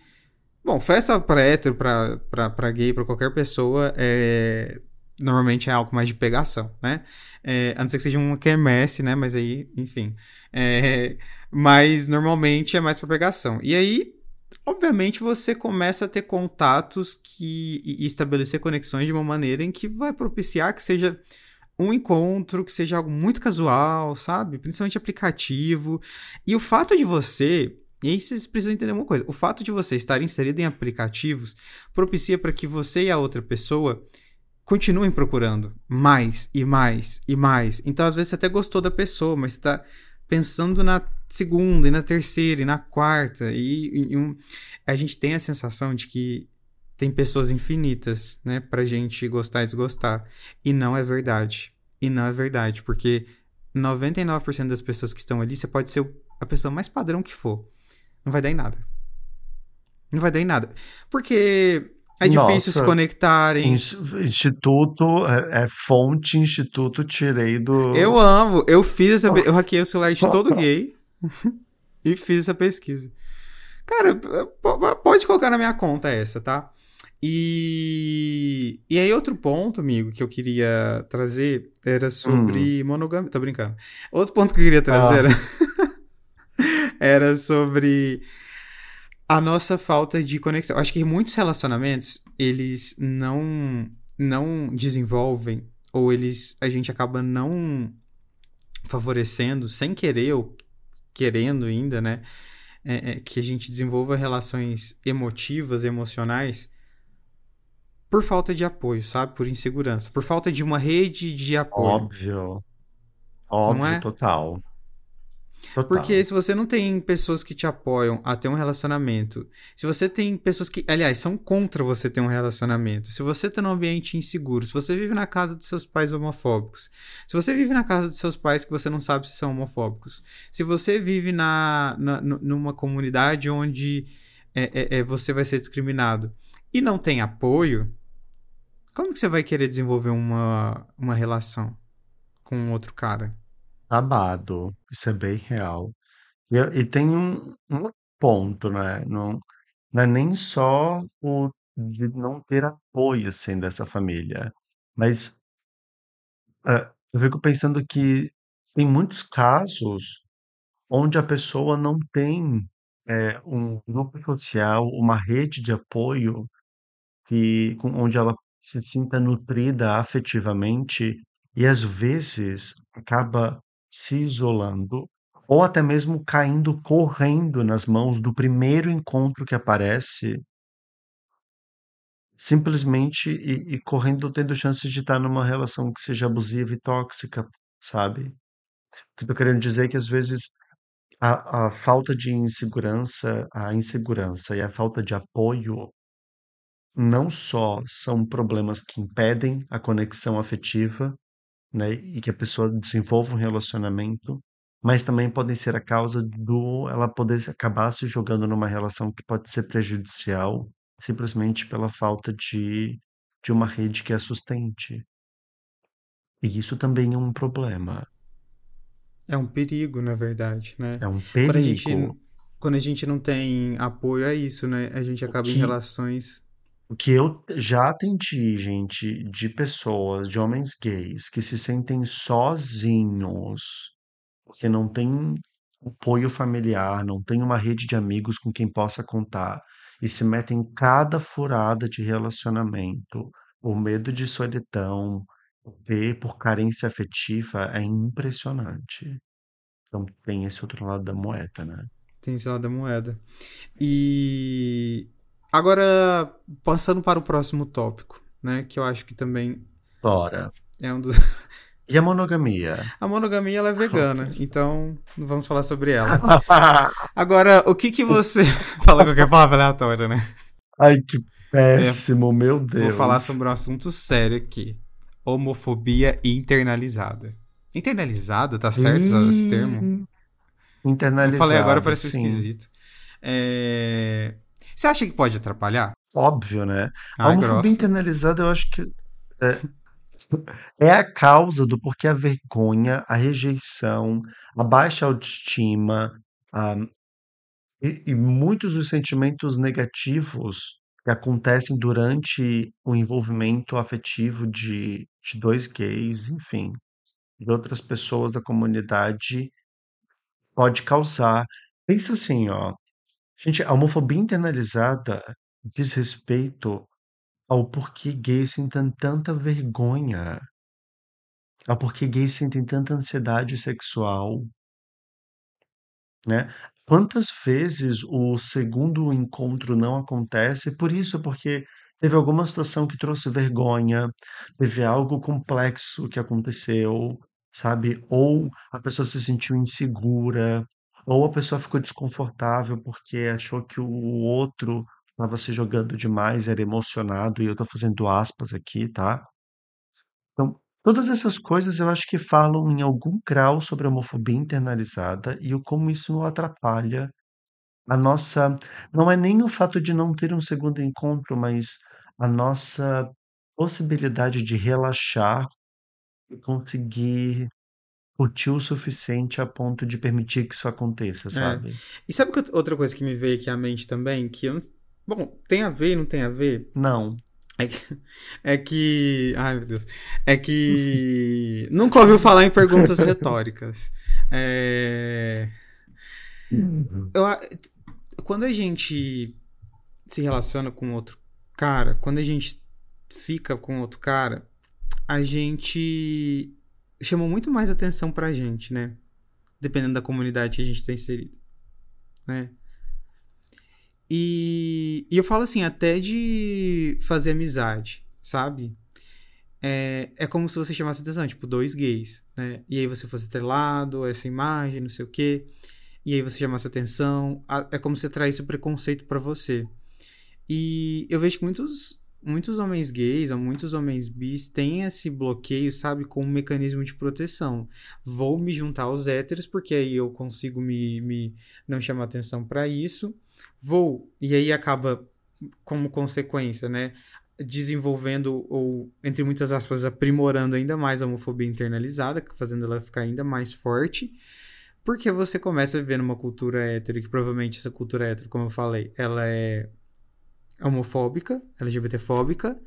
Bom, festa pra hétero, pra, pra, pra gay, pra qualquer pessoa, é. Normalmente é algo mais de pegação, né? É, a não ser que seja uma quermesse, né? Mas aí, enfim. É, mas normalmente é mais pra pegação. E aí, obviamente, você começa a ter contatos que, e estabelecer conexões de uma maneira em que vai propiciar que seja um encontro, que seja algo muito casual, sabe? Principalmente aplicativo. E o fato de você. E aí vocês precisam entender uma coisa: o fato de você estar inserido em aplicativos propicia para que você e a outra pessoa continuem procurando mais e mais e mais. Então, às vezes, você até gostou da pessoa, mas você tá pensando na segunda, e na terceira, e na quarta. E, e um, a gente tem a sensação de que tem pessoas infinitas, né, pra gente gostar e desgostar. E não é verdade. E não é verdade, porque 99% das pessoas que estão ali, você pode ser a pessoa mais padrão que for. Não vai dar em nada. Não vai dar em nada. Porque é difícil se
Nossa,
conectarem.
ins- Instituto, é, é fonte, Instituto, tirei do.
Eu amo. Eu fiz essa. Eu hackeei o celular de todo gay e fiz essa pesquisa. Cara, pode colocar na minha conta essa, tá? E. E aí, outro ponto, amigo, que eu queria trazer era sobre monogamia. Tô brincando. Outro ponto que eu queria trazer
Ah.
era, era sobre a nossa falta de conexão. Acho que muitos relacionamentos, eles não, não desenvolvem, ou eles a gente acaba não favorecendo, sem querer ou querendo ainda, né? é, é, que a gente desenvolva relações emotivas, emocionais, por falta de apoio, sabe? Por insegurança. Por falta de uma rede de apoio.
Óbvio. Óbvio,
é?
total. Total.
Porque se você não tem pessoas que te apoiam a ter um relacionamento, se você tem pessoas que, aliás, são contra você ter um relacionamento, se você tá num ambiente inseguro, se você vive na casa dos seus pais homofóbicos, se você vive na casa dos seus pais que você não sabe se são homofóbicos, se você vive na, na numa comunidade onde é, é, é, você vai ser discriminado e não tem apoio, como que você vai querer desenvolver uma, uma relação com outro cara?
Babado. Isso é bem real. E, e tem um, um ponto, né? Não, não é nem só o de não ter apoio, assim, dessa família. Mas é, eu fico pensando que tem muitos casos onde a pessoa não tem é, um grupo social, uma rede de apoio que, com- onde ela se sinta nutrida afetivamente e às vezes acaba se isolando ou até mesmo caindo correndo nas mãos do primeiro encontro que aparece, simplesmente e, e correndo tendo chances de estar numa relação que seja abusiva e tóxica, sabe? O que eu querendo dizer é que às vezes a, a falta de insegurança, a insegurança e a falta de apoio não só são problemas que impedem a conexão afetiva, né, e que a pessoa desenvolva um relacionamento, mas também podem ser a causa do ela poder acabar se jogando numa relação que pode ser prejudicial, simplesmente pela falta de, de uma rede que a sustente. E isso também é um problema,
É um perigo, na verdade, né?
é um
Quando a gente,
perigo.
quando a gente não tem apoio, é isso, né? A gente acaba em
que,
relações.
O que eu já atendi, gente, de pessoas, de homens gays, que se sentem sozinhos porque não tem apoio familiar, não tem uma rede de amigos com quem possa contar e se metem em cada furada de relacionamento, o medo de solidão, ver por carência afetiva é impressionante. Então tem esse outro lado da moeda, né?
Tem esse lado da moeda. E agora, passando para o próximo tópico, né? Que eu acho que também
Bora.
é um dos.
E a monogamia?
A monogamia ela é vegana, então não vamos falar sobre ela. Agora, o que que você. Fala qualquer palavra aleatória, né?
Ai, que péssimo, meu Deus.
Vou falar sobre um assunto sério aqui: homofobia internalizada. Internalizada, tá certo esse termo? Eu
Internalizado,
falei agora, pareceu
sim.
esquisito. É... Você acha que pode atrapalhar?
Óbvio, né? A
Ai,
homofobia
grossa.
internalizada, eu acho que é, é a causa do porquê a vergonha, a rejeição, a baixa autoestima, a- e, e muitos dos sentimentos negativos que acontecem durante o envolvimento afetivo de, de dois gays, enfim, de outras pessoas da comunidade, pode causar. Pensa assim, ó. Gente, a homofobia internalizada diz respeito ao porquê gays sentem tanta vergonha, ao porquê gays sentem tanta ansiedade sexual, né? Quantas vezes o segundo encontro não acontece por isso, porque teve alguma situação que trouxe vergonha, teve algo complexo que aconteceu, sabe? Ou a pessoa se sentiu insegura, ou a pessoa ficou desconfortável porque achou que o outro estava se jogando demais, era emocionado, e eu tô fazendo aspas aqui, tá? Então, todas essas coisas eu acho que falam em algum grau sobre a homofobia internalizada e o como isso atrapalha a nossa. Não é nem o fato de não ter um segundo encontro, mas a nossa possibilidade de relaxar e conseguir curtir o suficiente a ponto de permitir que isso aconteça,
É.
sabe?
E sabe que outra coisa que me veio aqui à mente também? Que eu. Bom, tem a ver e não tem a ver?
Não.
É que, é que. Ai, meu Deus. É que. Nunca ouviu falar em perguntas retóricas. É. Eu a- quando a gente se relaciona com outro cara, quando a gente fica com outro cara, a gente chama muito mais atenção pra gente, né? Dependendo da comunidade que a gente tá inserido, né? E, e eu falo assim, até de fazer amizade, sabe? É, é como se você chamasse atenção, tipo, dois gays, né? E aí você fosse estrelado, essa imagem, não sei o quê. E aí você chamasse atenção. É como se você traísse o preconceito para você. E eu vejo que muitos, muitos homens gays ou muitos homens bis têm esse bloqueio, sabe, como um mecanismo de proteção. Vou me juntar aos héteros porque aí eu consigo me, me não chamar atenção para isso. Vou, e aí acaba como consequência, né? Desenvolvendo, ou, entre muitas aspas, aprimorando ainda mais a homofobia internalizada, fazendo ela ficar ainda mais forte. Porque você começa a viver numa cultura hétero, que provavelmente essa cultura hétero, como eu falei, ela é homofóbica, LGBTfóbica,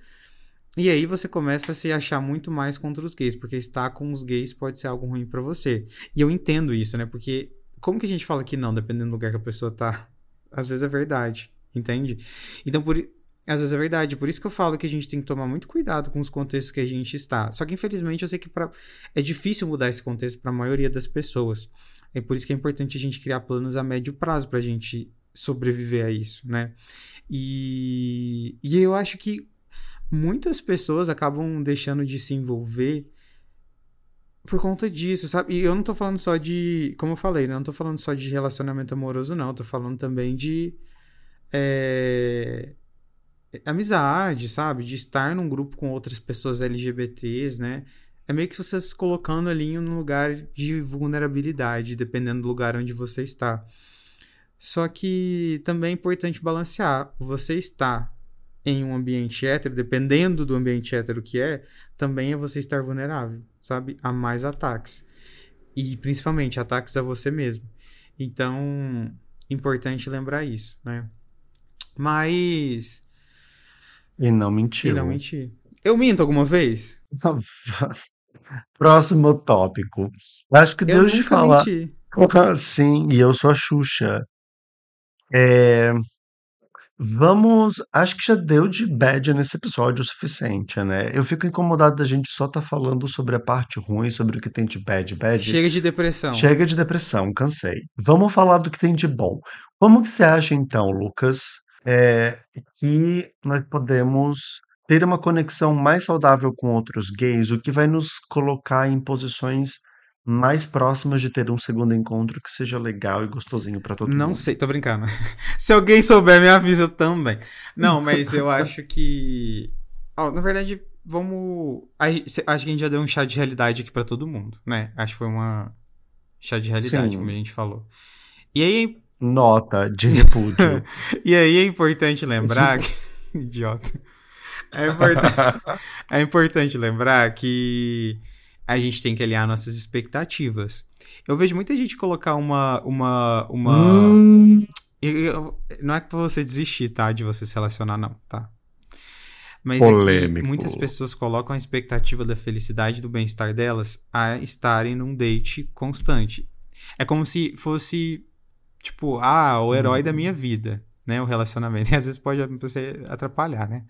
e aí você começa a se achar muito mais contra os gays, porque estar com os gays pode ser algo ruim para você. E eu entendo isso, né? Porque como que a gente fala que não, dependendo do lugar que a pessoa tá? Às vezes é verdade, entende? Então, por, às vezes é verdade. Por isso que eu falo que a gente tem que tomar muito cuidado com os contextos que a gente está. Só que, infelizmente, eu sei que pra... é difícil mudar esse contexto para a maioria das pessoas. É por isso que é importante a gente criar planos a médio prazo para a gente sobreviver a isso, né? E, e eu acho que muitas pessoas acabam deixando de se envolver por conta disso, sabe? E eu não tô falando só de, como eu falei, né? Não tô falando só de relacionamento amoroso, não. Tô falando também de é, amizade, sabe? De estar num grupo com outras pessoas LGBTs, né? É meio que você se colocando ali em um lugar de vulnerabilidade, dependendo do lugar onde você está. Só que também é importante balancear. Você está em um ambiente hétero, dependendo do ambiente hétero que é, também é você estar vulnerável, sabe? A mais ataques. E principalmente ataques a você mesmo. Então, importante lembrar isso, né? Mas.
E não mentir.
E não mentir. Eu minto alguma vez?
Próximo tópico. Acho que Deus de falar. Menti. Sim, e eu sou a Xuxa. É, vamos. Acho que já deu de bad nesse episódio o suficiente, né? Eu fico incomodado da gente só tá falando sobre a parte ruim, sobre o que tem de bad, bad.
Chega de depressão.
Chega de depressão, cansei. Vamos falar do que tem de bom. Como que você acha, então, Lucas, é, que nós podemos ter uma conexão mais saudável com outros gays, o que vai nos colocar em posições mais próximas de ter um segundo encontro que seja legal e gostosinho para todo
não
mundo.
Não sei, tô brincando. Se alguém souber, me avisa também. Não, mas eu acho que. Oh, na verdade, vamos. Acho que a gente já deu um chá de realidade aqui para todo mundo, né? Acho que foi uma chá de realidade, Sim. como a gente falou. E aí.
Nota de repúdio.
e aí é importante lembrar que. Idiota. É importante, é importante lembrar que a gente tem que alinhar nossas expectativas. Eu vejo muita gente colocar uma. uma, uma... Hum. Eu, não é pra você desistir, tá? De você se relacionar, não, tá? Mas Polêmico. É muitas pessoas colocam a expectativa da felicidade e do bem-estar delas a estarem num date constante. É como se fosse, tipo, ah, o herói hum. da minha vida né, o relacionamento. E às vezes pode você atrapalhar, né?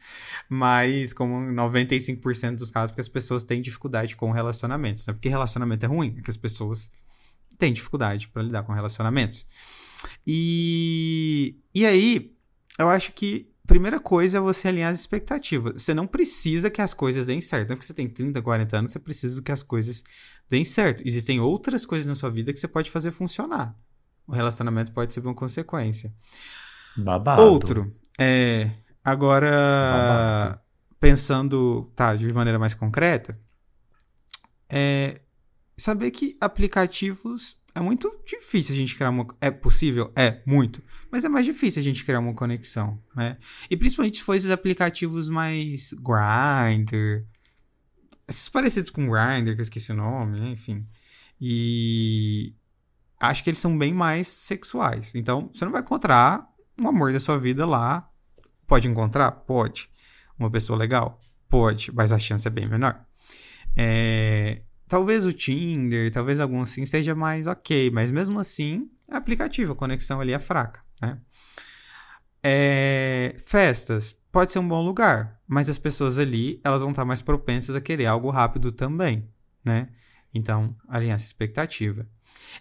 Mas, como 95% dos casos, porque as pessoas têm dificuldade com relacionamentos. Não é porque relacionamento é ruim, é que as pessoas têm dificuldade para lidar com relacionamentos. E, e aí, eu acho que primeira coisa é você alinhar as expectativas. Você não precisa que as coisas deem certo. Não é porque você tem 30, 40 anos, você precisa que as coisas deem certo. Existem outras coisas na sua vida que você pode fazer funcionar. O relacionamento pode ser uma consequência.
Babado.
Outro, é, agora Babado. pensando, tá, de maneira mais concreta, é saber que aplicativos é muito difícil a gente criar uma. É possível? É, muito. Mas é mais difícil a gente criar uma conexão, né? E principalmente se for esses aplicativos mais Grindr. Esses parecidos com Grindr, que eu esqueci o nome, enfim. E. Acho que eles são bem mais sexuais. Então, você não vai encontrar um amor da sua vida lá. Pode encontrar? Pode. Uma pessoa legal? Pode, mas a chance é bem menor. É, talvez o Tinder, talvez algum assim seja mais ok, mas mesmo assim é aplicativo, a conexão ali é fraca. Né? É, festas, pode ser um bom lugar, mas as pessoas ali elas vão estar mais propensas a querer algo rápido também, né? Então, alinhar essa expectativa.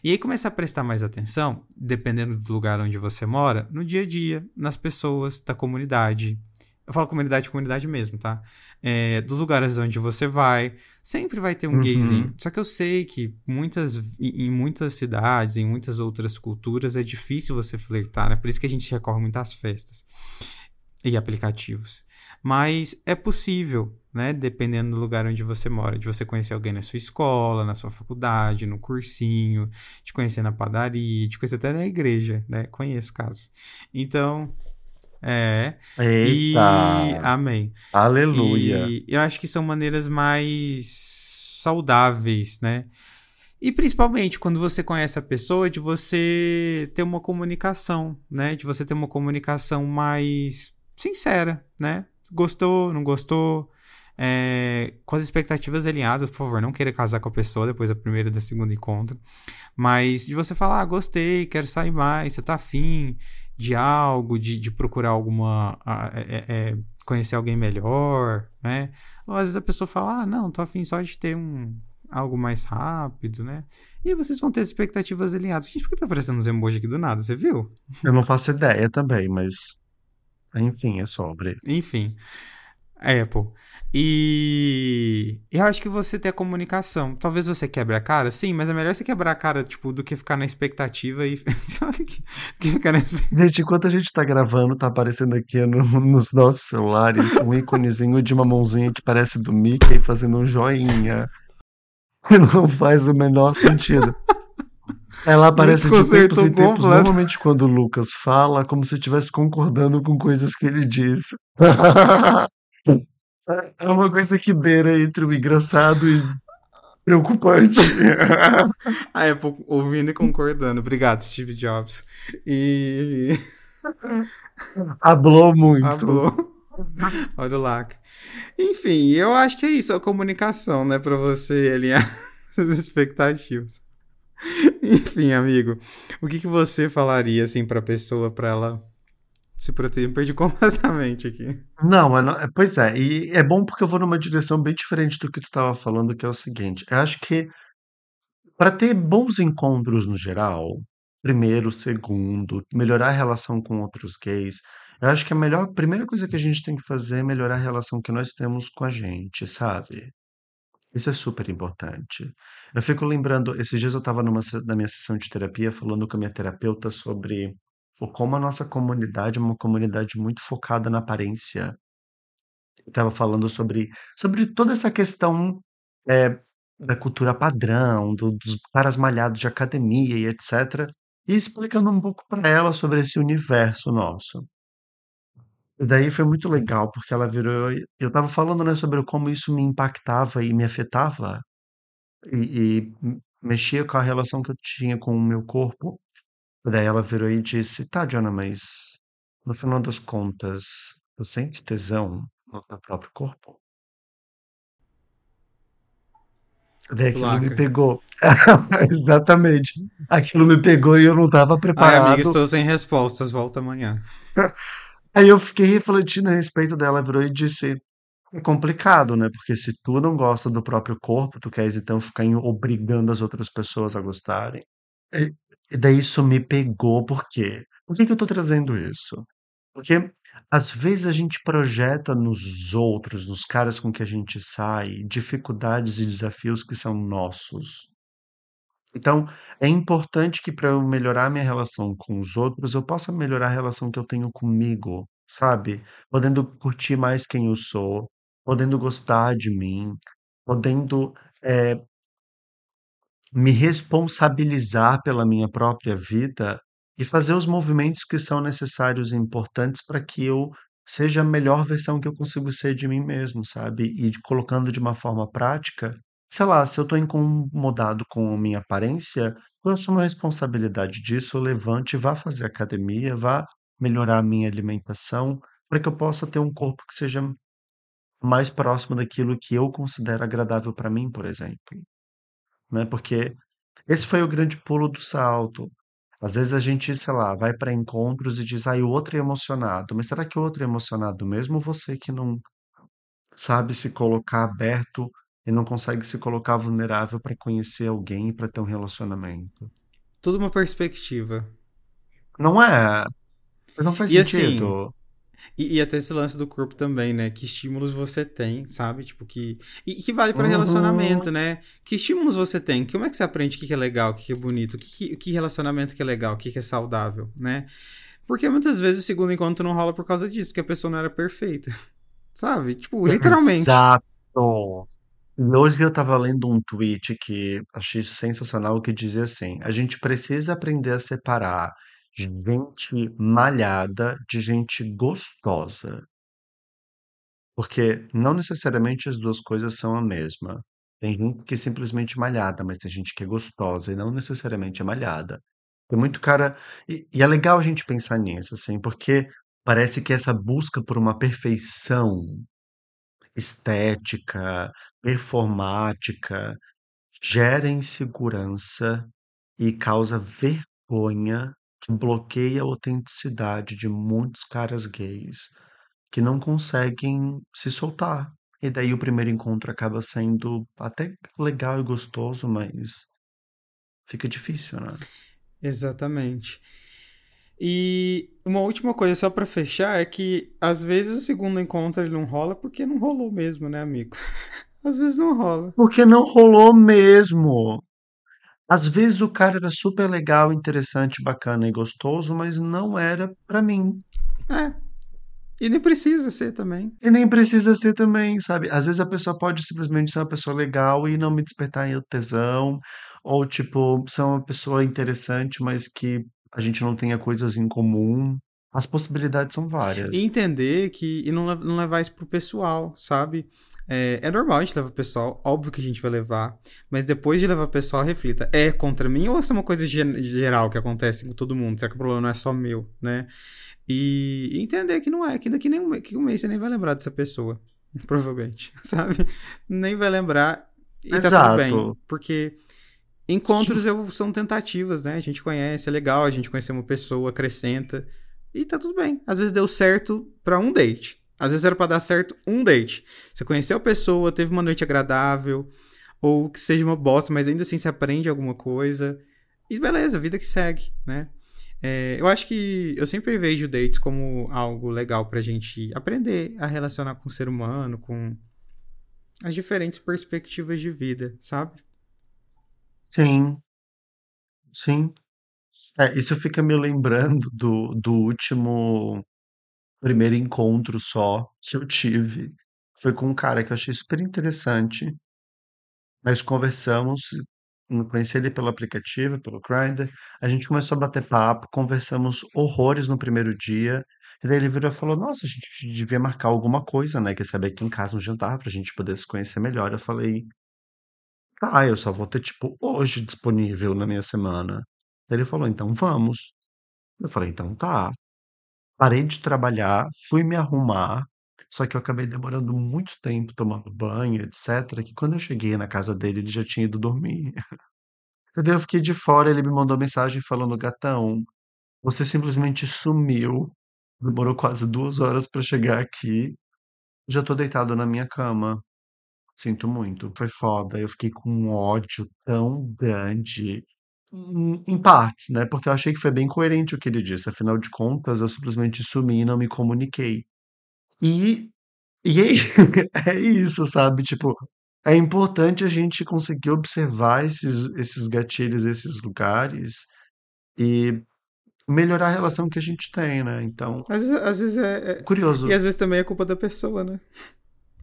E aí começar a prestar mais atenção, dependendo do lugar onde você mora, no dia a dia, nas pessoas da comunidade. Eu falo comunidade, comunidade mesmo, tá? É, dos lugares onde você vai, sempre vai ter um
Uhum.
gayzinho. Só que eu sei que muitas, em muitas cidades, em muitas outras culturas, é difícil você flertar, né? Por isso que a gente recorre muito às festas e aplicativos. Mas é possível, né? Dependendo do lugar onde você mora, de você conhecer alguém na sua escola, na sua faculdade, no cursinho, te conhecer na padaria, te conhecer até na igreja, né? Conheço casos. Então, é. E.
Eita!
Amém.
Aleluia!
E eu acho que são maneiras mais saudáveis, né? E principalmente quando você conhece a pessoa, de você ter uma comunicação, né? De você ter uma comunicação mais sincera, né? Gostou, não gostou, é, com as expectativas alinhadas, por favor, não queira casar com a pessoa depois da primeira e da segunda encontro. Mas de você falar, ah, gostei, quero sair mais, você tá afim de algo, de, de procurar alguma. ah, é, é, conhecer alguém melhor, né? Ou às vezes a pessoa fala, ah, não, tô afim só de ter um. Algo mais rápido, né? E vocês vão ter as expectativas alinhadas. Gente, por que tá aparecendo uns emojis aqui do nada? Você viu?
Eu não faço ideia também, mas. Enfim, é sobre.
Enfim. Apple. E eu acho que você ter a comunicação. Talvez você quebre a cara, sim, mas é melhor você quebrar a cara, tipo, do que ficar na expectativa e. que ficar na expectativa.
Gente, enquanto a gente tá gravando, tá aparecendo aqui no- nos nossos celulares um íconezinho de uma mãozinha que parece do Mickey fazendo um joinha. Não faz o menor sentido. Ela aparece de tempos
desconcertou
em tempos,
completo.
normalmente quando o Lucas fala, como se estivesse concordando com coisas que ele diz. É uma coisa que beira entre o engraçado e preocupante.
A Apple ouvindo e concordando. Obrigado, Steve Jobs. E.
Hablou muito.
Falou. Olha o lacre. Enfim, eu acho que é isso, a comunicação, né? Pra você alinhar as expectativas. Enfim, amigo, o que, que você falaria, assim, pra pessoa, pra ela se perdi completamente aqui.
Não, é pois é, e é bom porque eu vou numa direção bem diferente do que tu estava falando, que é o seguinte, eu acho que para ter bons encontros no geral, primeiro, segundo, melhorar a relação com outros gays, eu acho que a melhor, a primeira coisa que a gente tem que fazer é melhorar a relação que nós temos com a gente, sabe? Isso é super importante. Eu fico lembrando, esses dias eu estava na minha sessão de terapia falando com a minha terapeuta sobre como a nossa comunidade é uma comunidade muito focada na aparência. Estava falando sobre, sobre toda essa questão é, da cultura padrão, do- dos caras malhados de academia e etc. E explicando um pouco para ela sobre esse universo nosso. E daí foi muito legal, porque ela virou. Eu estava falando, né, sobre como isso me impactava e me afetava, e, e mexia com a relação que eu tinha com o meu corpo. Daí ela virou e disse: Tá, Jonah, mas no final das contas, tu sente tesão no teu próprio corpo? Daí aquilo me
Placa.
pegou. Exatamente. Aquilo me pegou e eu não estava
Ai,
preparado.
amiga, estou sem respostas, volta amanhã.
Aí eu fiquei refletindo a respeito dela, virou e disse: é complicado, né? Porque se tu não gosta do próprio corpo, tu queres então ficar obrigando as outras pessoas a gostarem. E, daí isso me pegou, por quê? Por que que eu tô trazendo isso? Porque às vezes a gente projeta nos outros, nos caras com que a gente sai, dificuldades e desafios que são nossos. Então, é importante que para eu melhorar minha relação com os outros, eu possa melhorar a relação que eu tenho comigo, sabe? Podendo curtir mais quem eu sou, podendo gostar de mim, podendo eh, me responsabilizar pela minha própria vida e fazer os movimentos que são necessários e importantes para que eu seja a melhor versão que eu consigo ser de mim mesmo, sabe? E de- colocando de uma forma prática, sei lá, se eu estou incomodado com a minha aparência, eu assumo a responsabilidade disso, eu levante vá fazer academia, vá melhorar a minha alimentação, para que eu possa ter um corpo que seja mais próximo daquilo que eu considero agradável para mim, por exemplo né? Porque esse foi o grande pulo do salto. Às vezes a gente, sei lá, vai para encontros e diz, ah, o outro é emocionado. Mas será que o outro é emocionado mesmo? Ou você que não sabe se colocar aberto e não consegue se colocar vulnerável para conhecer alguém e para ter um relacionamento.
Tudo uma perspectiva.
Não é? Não faz
E assim,
sentido.
E, e até esse lance do corpo também, né? Que estímulos você tem, sabe? Tipo, que. E que vale pra
Uhum.
relacionamento, né? Que estímulos você tem? Como é que você aprende o que que é legal, o que que é bonito, o que, que, que relacionamento que é legal, o que que é saudável, né? Porque muitas vezes o segundo encontro não rola por causa disso, porque a pessoa não era perfeita, sabe? Tipo, literalmente.
Exato. Hoje eu estava lendo um tweet que achei sensacional que dizia assim: a gente precisa aprender a separar gente malhada de gente gostosa, porque não necessariamente as duas coisas são a mesma. Tem gente que é simplesmente malhada, mas tem gente que é gostosa e não necessariamente é malhada. Tem muito cara. E, e é legal a gente pensar nisso, assim, porque parece que essa busca por uma perfeição estética, performática, gera insegurança e causa vergonha que bloqueia a autenticidade de muitos caras gays que não conseguem se soltar. E daí o primeiro encontro acaba sendo até legal e gostoso, mas fica difícil, né?
Exatamente. E uma última coisa só pra fechar é que às vezes o segundo encontro ele não rola porque não rolou mesmo, né, amigo? Às vezes não rola.
Porque não rolou mesmo. Às vezes o cara era super legal, interessante, bacana e gostoso, mas não era pra mim.
É, e nem precisa ser também.
E nem precisa ser também, sabe? Às vezes a pessoa pode simplesmente ser uma pessoa legal e não me despertar em tesão, ou tipo, ser uma pessoa interessante, mas que a gente não tenha coisas em comum. As possibilidades são
E
várias.
entender que. E não, não levar isso pro pessoal, sabe? É, é normal a gente levar o pessoal, óbvio que a gente vai levar, mas depois de levar o pessoal, reflita: é contra mim ou essa é uma coisa geral que acontece com todo mundo? Será que o problema não é só meu, né? E, e entender que não é, que daqui nem um, que um mês você nem vai lembrar dessa pessoa, provavelmente, sabe? Nem vai lembrar e tá tudo bem,
Exato.
porque encontros eu- são tentativas, né? A gente conhece, é legal a gente conhecer uma pessoa, acrescenta. E tá tudo bem. Às vezes deu certo pra um date. Às vezes era pra dar certo um date. Você conheceu a pessoa, teve uma noite agradável, ou que seja uma bosta, mas ainda assim você aprende alguma coisa. E beleza, vida que segue, né? É, eu acho que eu sempre vejo dates como algo legal pra gente aprender a relacionar com o ser humano, com as diferentes perspectivas de vida, sabe?
Sim, sim. É, isso fica me lembrando do, do último primeiro encontro só que eu tive. Foi com um cara que eu achei super interessante. Nós conversamos, conheci ele pelo aplicativo, pelo Grindr. A gente começou a bater papo, conversamos horrores no primeiro dia. E daí ele virou e falou: Nossa, a gente devia marcar alguma coisa, né? Quer saber aqui em casa um jantar pra gente poder se conhecer melhor. Eu falei: Tá, eu só vou ter, tipo, hoje disponível na minha semana. Ele falou: Então vamos. Eu falei: Então tá. Parei de trabalhar, fui me arrumar. Só que eu acabei demorando muito tempo tomando banho, etc. Que quando eu cheguei na casa dele, ele já tinha ido dormir. Eu fiquei de fora, ele me mandou mensagem falando: Gatão, você simplesmente sumiu. Demorou quase duas horas pra chegar aqui. Já tô deitado na minha cama. Sinto muito. Foi foda. Eu fiquei com um ódio tão grande. Em, em partes, né? Porque eu achei que foi bem coerente o que ele disse. Afinal de contas, eu simplesmente sumi e não me comuniquei. E, e é, é isso, sabe? Tipo, é importante a gente conseguir observar esses, esses gatilhos, esses lugares e melhorar a relação que a gente tem, né? Então,
Às vezes, às vezes é, é- E
curioso.
às vezes também é culpa da pessoa, né?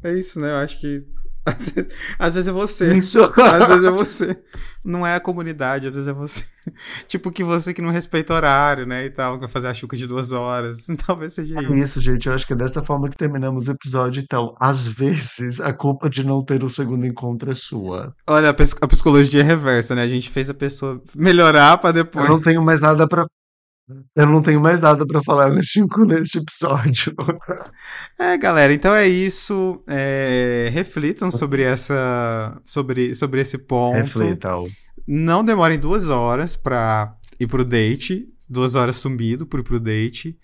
É isso, né? Eu acho que. Às vezes, às vezes é você.
Isso.
Às vezes é você. Não é a comunidade, às vezes é você. Tipo que você que não respeita horário, né? E tal, que fazer a chuca de duas horas. Talvez seja
É
isso.
isso, gente. Eu acho que é dessa forma que terminamos o episódio. Então, às vezes, a culpa de não ter o segundo encontro é sua.
Olha, a, psicologia é reversa, né? A gente fez a pessoa melhorar pra
Eu
depois.
não tenho mais nada pra. Eu não tenho mais nada pra falar neste, neste episódio.
É, galera, então é isso. É, reflitam sobre essa. Sobre, sobre esse ponto.
Reflita. ó.
Não demorem duas horas pra ir pro date. Duas horas sumido por ir pro date.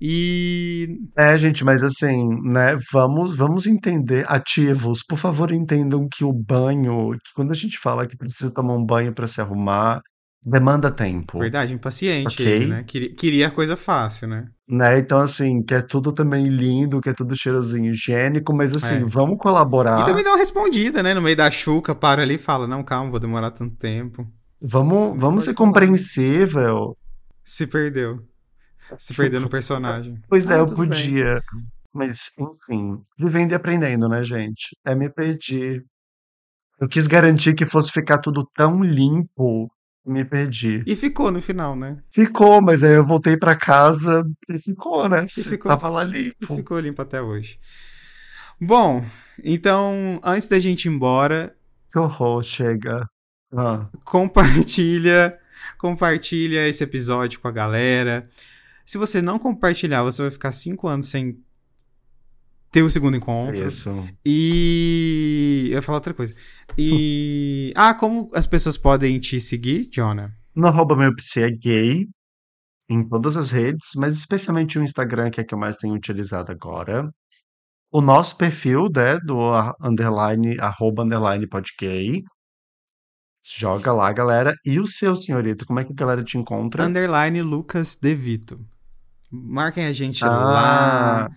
E.
É, gente, mas assim, né? Vamos, vamos entender, ativos, por favor, entendam que o banho, que quando a gente fala que precisa tomar um banho para se arrumar, demanda tempo,
Verdade, impaciente ele,
ok?
né? Queria, queria coisa fácil, né?
Né? Então, assim, que é tudo também lindo, que é tudo cheirosinho, higiênico, mas assim,
É.
vamos
E
colaborar,
também dá uma respondida, né? No meio da chuca, para ali e fala: Não, calma, vou demorar tanto tempo.
vamos, vamos ser compreensível.
Se perdeu. Se perdeu no personagem.
Pois é,
Ah,
eu
tudo bem.
podia. Mas, enfim, vivendo e aprendendo, né, gente? É me perdi. Eu quis garantir que fosse ficar tudo tão limpo, e me perdi.
E ficou no final, né?
Ficou, mas aí eu voltei pra casa e ficou, né?
E ficou.
Tava lá
E
limpo.
ficou limpo até hoje. Bom, então, antes da gente ir embora,
Que horror, chega. Ah,
compartilha, compartilha esse episódio com a galera. Se você não compartilhar, você vai ficar cinco anos sem ter o segundo encontro.
isso.
E eu ia falar outra coisa. E ah, como as pessoas podem te seguir, Jonah?
No arroba meu é gay em todas as redes, mas especialmente o Instagram, que é que eu mais tenho utilizado agora. O nosso perfil, né, do underline, arroba underline podgay. Joga lá, galera. E o seu, senhorito, como é que a galera te encontra?
Underline Lucas De Vito. Marquem a gente
Ah,
lá.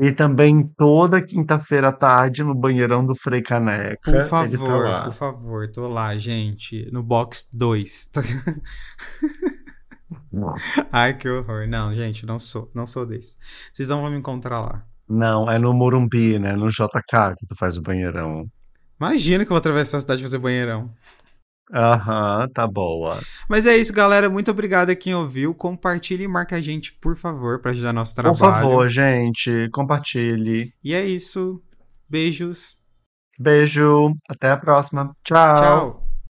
E também toda quinta-feira à tarde no banheirão do Frei
Por
Caneca. Ele tá
favor,
lá.
por favor, tô lá, gente. No box 2. Ai, que horror. Não, gente, não sou, não sou desse. Vocês não vão me encontrar lá.
Não, é no Morumbi, né? No JK que tu faz o banheirão.
Imagina que eu vou atravessar a cidade e fazer banheirão.
Aham, tá boa.
Mas é isso, galera. Muito obrigado a quem ouviu. Compartilhe e marque a gente, por favor, para ajudar nosso
Por
trabalho.
favor, gente, compartilhe.
E é isso. Beijos.
Beijo, até a próxima. Tchau.
Tchau.